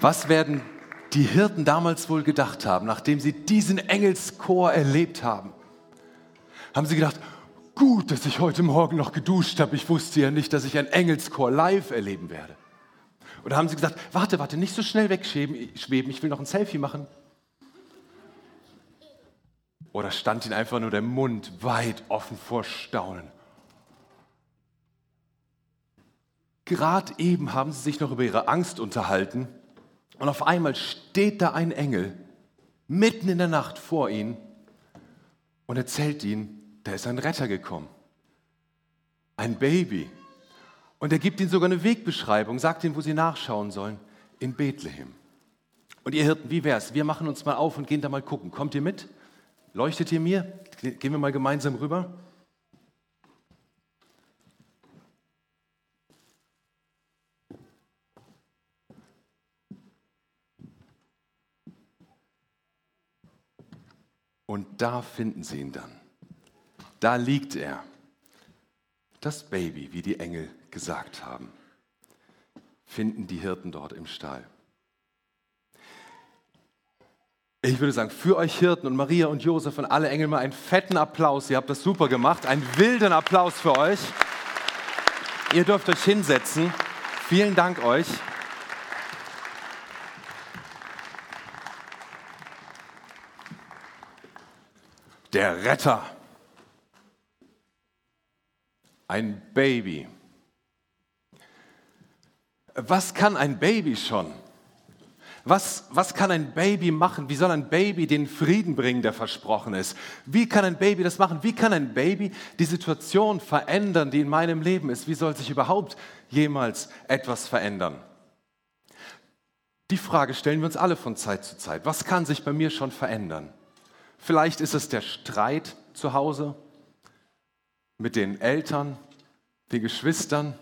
Was werden die Hirten damals wohl gedacht haben, nachdem sie diesen Engelschor erlebt haben? Haben sie gedacht, gut, dass ich heute Morgen noch geduscht habe. Ich wusste ja nicht, dass ich ein Engelschor live erleben werde. Oder haben sie gesagt, warte, warte, nicht so schnell wegschweben, ich will noch ein Selfie machen. Oder stand ihnen einfach nur der Mund weit offen vor Staunen? Gerade eben haben sie sich noch über ihre Angst unterhalten und auf einmal steht da ein Engel mitten in der Nacht vor ihnen und erzählt ihnen, da ist ein Retter gekommen. Ein Baby. Und er gibt ihnen sogar eine Wegbeschreibung, sagt ihnen, wo sie nachschauen sollen, in Bethlehem. Und ihr Hirten, wie wär's? Wir machen uns mal auf und gehen da mal gucken. Kommt ihr mit? Leuchtet ihr mir? Gehen wir mal gemeinsam rüber. Und da finden sie ihn dann. Da liegt er. Das Baby, wie die Engel gesagt haben, finden die Hirten dort im Stall. Ich würde sagen, für euch Hirten und Maria und Josef und alle Engel mal einen fetten Applaus. Ihr habt das super gemacht. Einen wilden Applaus für euch. Ihr dürft euch hinsetzen. Vielen Dank euch. Der Retter. Ein Baby. Was kann ein Baby schon? Was, was kann ein Baby machen? Wie soll ein Baby den Frieden bringen, der versprochen ist? Wie kann ein Baby das machen? Wie kann ein Baby die Situation verändern, die in meinem Leben ist? Wie soll sich überhaupt jemals etwas verändern? Die Frage stellen wir uns alle von Zeit zu Zeit. Was kann sich bei mir schon verändern? Vielleicht ist es der Streit zu Hause mit den Eltern, den Geschwistern,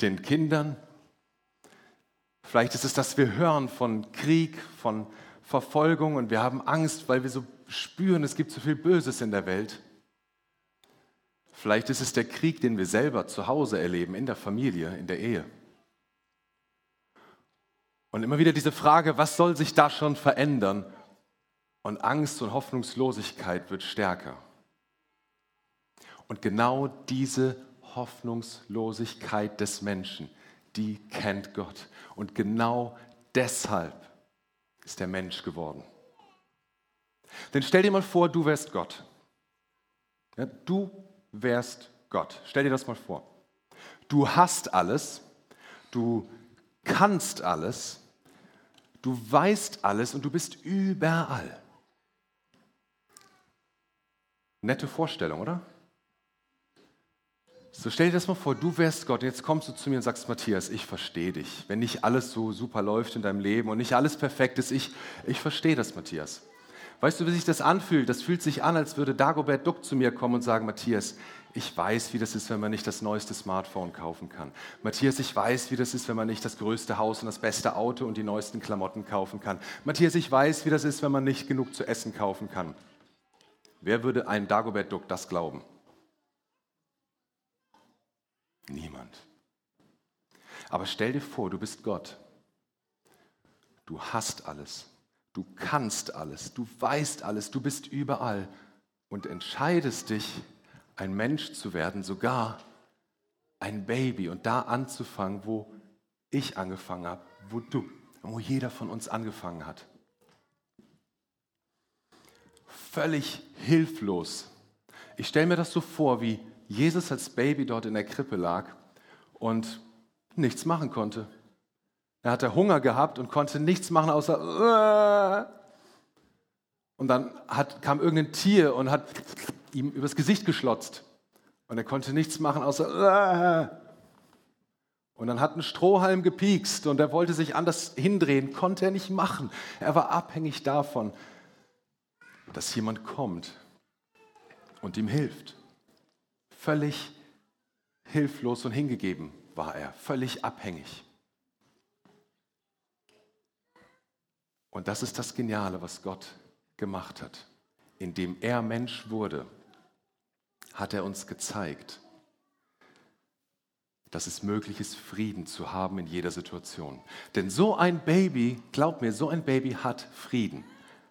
den Kindern. Vielleicht ist es, dass wir hören von Krieg, von Verfolgung und wir haben Angst, weil wir so spüren, es gibt so viel Böses in der Welt. Vielleicht ist es der Krieg, den wir selber zu Hause erleben, in der Familie, in der Ehe. Und immer wieder diese Frage, was soll sich da schon verändern? Und Angst und Hoffnungslosigkeit wird stärker. Und genau diese Hoffnungslosigkeit des Menschen, die kennt Gott. Und genau deshalb ist der Mensch geworden. Denn stell dir mal vor, du wärst Gott. Ja, du wärst Gott. Stell dir das mal vor. Du hast alles, du kannst alles, du weißt alles und du bist überall. Nette Vorstellung, oder? So stell dir das mal vor, du wärst Gott, jetzt kommst du zu mir und sagst, Matthias, ich verstehe dich. Wenn nicht alles so super läuft in deinem Leben und nicht alles perfekt ist, ich, ich verstehe das, Matthias. Weißt du, wie sich das anfühlt? Das fühlt sich an, als würde Dagobert Duck zu mir kommen und sagen, Matthias, ich weiß, wie das ist, wenn man nicht das neueste Smartphone kaufen kann. Matthias, ich weiß, wie das ist, wenn man nicht das größte Haus und das beste Auto und die neuesten Klamotten kaufen kann. Matthias, ich weiß, wie das ist, wenn man nicht genug zu essen kaufen kann. Wer würde einem Dagobert Duck das glauben? Niemand. Aber stell dir vor, du bist Gott. Du hast alles. Du kannst alles. Du weißt alles. Du bist überall. Und entscheidest dich, ein Mensch zu werden, sogar ein Baby und da anzufangen, wo ich angefangen habe, wo du, wo jeder von uns angefangen hat. Völlig hilflos. Ich stelle mir das so vor, wie Jesus als Baby dort in der Krippe lag und nichts machen konnte. Er hatte Hunger gehabt und konnte nichts machen außer und dann hat, kam irgendein Tier und hat ihm übers Gesicht geschlotzt und er konnte nichts machen außer und dann hat ein Strohhalm gepiekst und er wollte sich anders hindrehen, konnte er nicht machen. Er war abhängig davon, dass jemand kommt und ihm hilft. Völlig hilflos und hingegeben war er, völlig abhängig. Und das ist das Geniale, was Gott gemacht hat. Indem er Mensch wurde, hat er uns gezeigt, dass es möglich ist, Frieden zu haben in jeder Situation. Denn so ein Baby, glaub mir, so ein Baby hat Frieden,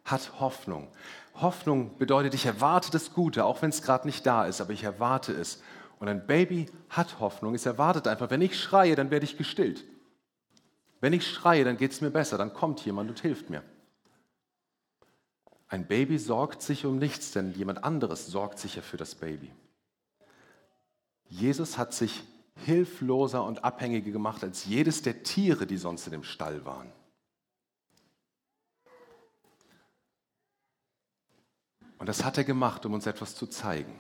hat Hoffnung. Hoffnung bedeutet, ich erwarte das Gute, auch wenn es gerade nicht da ist, aber ich erwarte es. Und ein Baby hat Hoffnung, es erwartet einfach, wenn ich schreie, dann werde ich gestillt. Wenn ich schreie, dann geht es mir besser, dann kommt jemand und hilft mir. Ein Baby sorgt sich um nichts, denn jemand anderes sorgt sich ja für das Baby. Jesus hat sich hilfloser und abhängiger gemacht als jedes der Tiere, die sonst in dem Stall waren. Und das hat er gemacht, um uns etwas zu zeigen.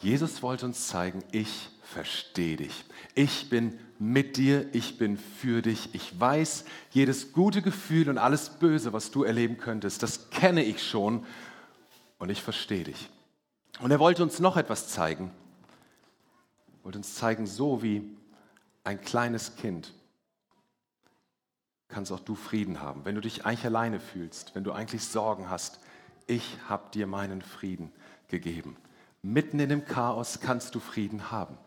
Jesus wollte uns zeigen, ich verstehe dich. Ich bin mit dir, ich bin für dich. Ich weiß, jedes gute Gefühl und alles Böse, was du erleben könntest, das kenne ich schon und ich verstehe dich. Und er wollte uns noch etwas zeigen. Er wollte uns zeigen, so wie ein kleines Kind kannst auch du Frieden haben. Wenn du dich eigentlich alleine fühlst, wenn du eigentlich Sorgen hast, ich habe dir meinen Frieden gegeben. Mitten in dem Chaos kannst du Frieden haben.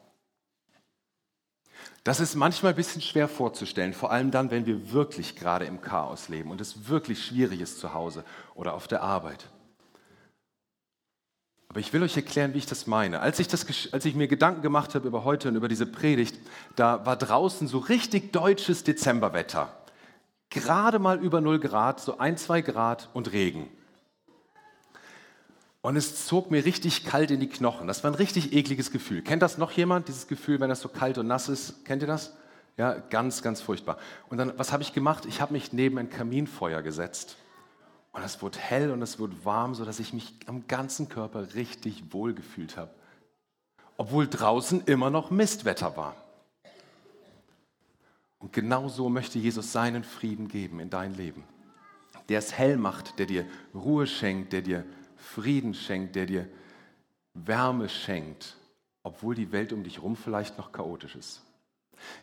Das ist manchmal ein bisschen schwer vorzustellen, vor allem dann, wenn wir wirklich gerade im Chaos leben und es wirklich schwierig ist zu Hause oder auf der Arbeit. Aber ich will euch erklären, wie ich das meine. Als ich, das, als ich mir Gedanken gemacht habe über heute und über diese Predigt, da war draußen so richtig deutsches Dezemberwetter. Gerade mal über 0 Grad, so ein, zwei Grad und Regen. Und es zog mir richtig kalt in die Knochen. Das war ein richtig ekliges Gefühl. Kennt das noch jemand, dieses Gefühl, wenn das so kalt und nass ist? Kennt ihr das? Ja, ganz, ganz furchtbar. Und dann, was habe ich gemacht? Ich habe mich neben ein Kaminfeuer gesetzt. Und es wurde hell und es wurde warm, sodass ich mich am ganzen Körper richtig wohl gefühlt habe. Obwohl draußen immer noch Mistwetter war. Und genau so möchte Jesus seinen Frieden geben in dein Leben. Der es hell macht, der dir Ruhe schenkt, der dir Frieden schenkt, der dir Wärme schenkt, obwohl die Welt um dich herum vielleicht noch chaotisch ist.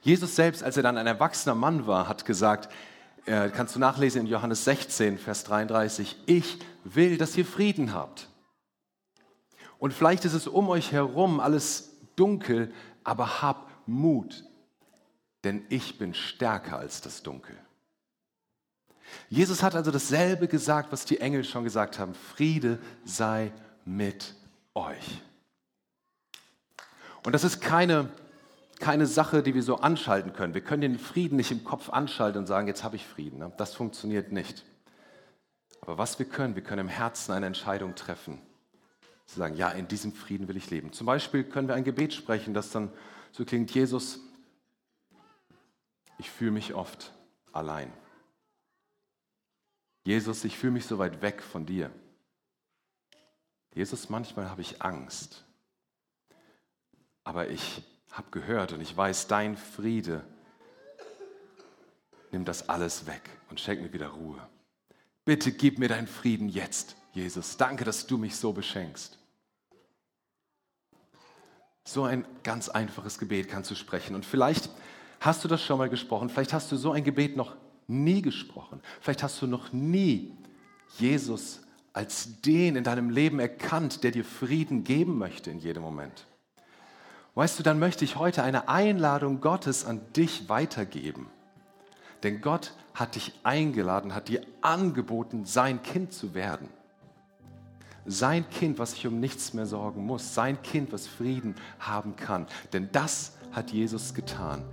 Jesus selbst, als er dann ein erwachsener Mann war, hat gesagt, äh, kannst du nachlesen in Johannes 16, Vers 33, ich will, dass ihr Frieden habt. Und vielleicht ist es um euch herum alles dunkel, aber hab Mut, denn ich bin stärker als das Dunkel. Jesus hat also dasselbe gesagt, was die Engel schon gesagt haben. Friede sei mit euch. Und das ist keine, keine Sache, die wir so anschalten können. Wir können den Frieden nicht im Kopf anschalten und sagen, jetzt habe ich Frieden. Ne? Das funktioniert nicht. Aber was wir können, wir können im Herzen eine Entscheidung treffen. Zu sagen, ja, in diesem Frieden will ich leben. Zum Beispiel können wir ein Gebet sprechen, das dann so klingt, Jesus, ich fühle mich oft allein. Jesus, ich fühle mich so weit weg von dir. Jesus, manchmal habe ich Angst, aber ich habe gehört und ich weiß, dein Friede nimmt das alles weg und schenkt mir wieder Ruhe. Bitte gib mir deinen Frieden jetzt, Jesus. Danke, dass du mich so beschenkst. So ein ganz einfaches Gebet kannst du sprechen. Und vielleicht hast du das schon mal gesprochen, vielleicht hast du so ein Gebet noch nie gesprochen. Vielleicht hast du noch nie Jesus als den in deinem Leben erkannt, der dir Frieden geben möchte in jedem Moment. Weißt du, dann möchte ich heute eine Einladung Gottes an dich weitergeben. Denn Gott hat dich eingeladen, hat dir angeboten, sein Kind zu werden. Sein Kind, was sich um nichts mehr sorgen muss. Sein Kind, was Frieden haben kann. Denn das hat Jesus getan.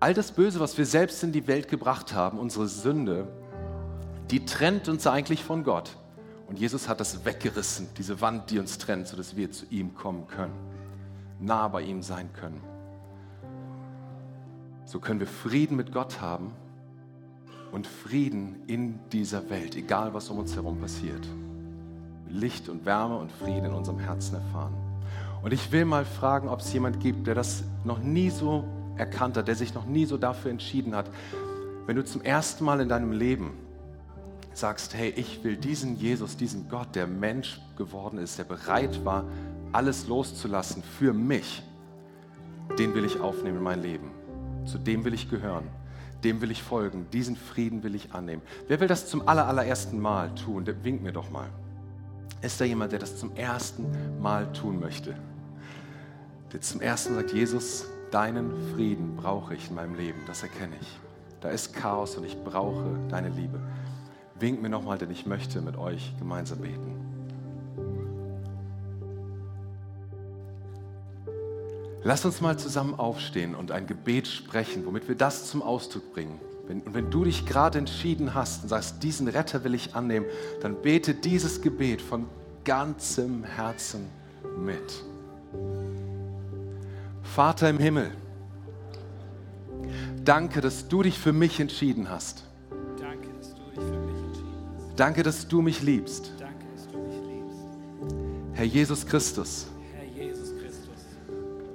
All das Böse, was wir selbst in die Welt gebracht haben, unsere Sünde, die trennt uns eigentlich von Gott. Und Jesus hat das weggerissen, diese Wand, die uns trennt, sodass wir zu ihm kommen können, nah bei ihm sein können. So können wir Frieden mit Gott haben und Frieden in dieser Welt, egal was um uns herum passiert. Licht und Wärme und Frieden in unserem Herzen erfahren. Und ich will mal fragen, ob es jemand gibt, der das noch nie so erkannt hat, der sich noch nie so dafür entschieden hat, wenn du zum ersten Mal in deinem Leben sagst, hey, ich will diesen Jesus, diesen Gott, der Mensch geworden ist, der bereit war, alles loszulassen für mich, den will ich aufnehmen in mein Leben. Zu dem will ich gehören. Dem will ich folgen. Diesen Frieden will ich annehmen. Wer will das zum allerersten Mal tun? Der winkt mir doch mal. Ist da jemand, der das zum ersten Mal tun möchte? der zum ersten Mal sagt, Jesus, deinen Frieden brauche ich in meinem Leben, das erkenne ich. Da ist Chaos und ich brauche deine Liebe. Wink mir nochmal, denn ich möchte mit euch gemeinsam beten. Lass uns mal zusammen aufstehen und ein Gebet sprechen, womit wir das zum Ausdruck bringen. und wenn du dich gerade entschieden hast und sagst, diesen Retter will ich annehmen, dann bete dieses Gebet von ganzem Herzen mit. Vater im Himmel, danke, dass du dich für mich entschieden hast. Danke, dass du dich für mich entschieden hast. Danke, dass du mich liebst. Danke, dass du mich liebst. Herr Jesus Christus, Herr Jesus Christus,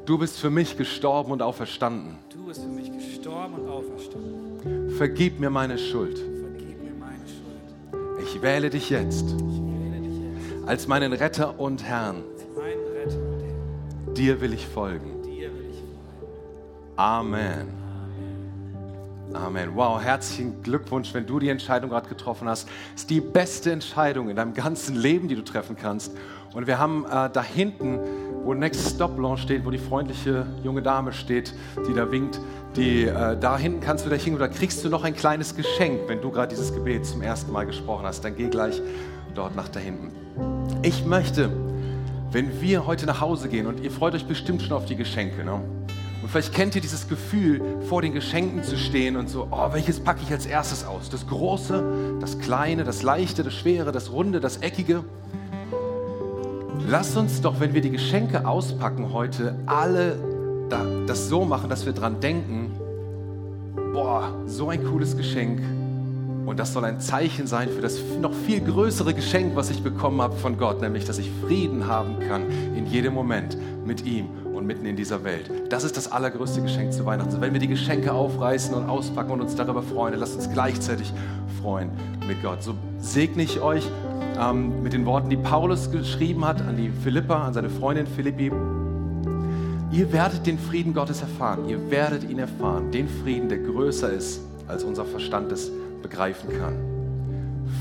du bist für mich gestorben und auferstanden. du bist für mich gestorben und auferstanden. Vergib mir meine Schuld. Vergib mir meine Schuld. Ich wähle dich jetzt Ich wähle dich jetzt als meinen Retter und Herrn. Retter und Herr. Dir will ich folgen. Amen. Amen. Wow, herzlichen Glückwunsch, wenn du die Entscheidung gerade getroffen hast. ist die beste Entscheidung in deinem ganzen Leben, die du treffen kannst. Und wir haben äh, da hinten, wo Next Stop Launch steht, wo die freundliche junge Dame steht, die da winkt, die, äh, da hinten kannst du gleich hingehen, da kriegst du noch ein kleines Geschenk, wenn du gerade dieses Gebet zum ersten Mal gesprochen hast. Dann geh gleich dort nach da hinten. Ich möchte, wenn wir heute nach Hause gehen, und ihr freut euch bestimmt schon auf die Geschenke, ne? Und vielleicht kennt ihr dieses Gefühl, vor den Geschenken zu stehen und so, oh, welches packe ich als erstes aus? Das Große, das Kleine, das Leichte, das Schwere, das Runde, das Eckige. Lasst uns doch, wenn wir die Geschenke auspacken heute, alle das so machen, dass wir dran denken, boah, so ein cooles Geschenk. Und das soll ein Zeichen sein für das noch viel größere Geschenk, was ich bekommen habe von Gott, nämlich, dass ich Frieden haben kann in jedem Moment mit ihm und mitten in dieser Welt. Das ist das allergrößte Geschenk zu Weihnachten. Wenn wir die Geschenke aufreißen und auspacken und uns darüber freuen, lasst uns gleichzeitig freuen mit Gott. So segne ich euch ähm, mit den Worten, die Paulus geschrieben hat an die Philippa, an seine Freundin Philippi. Ihr werdet den Frieden Gottes erfahren. Ihr werdet ihn erfahren. Den Frieden, der größer ist, als unser Verstand es begreifen kann.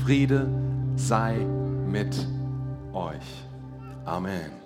Friede sei mit euch. Amen.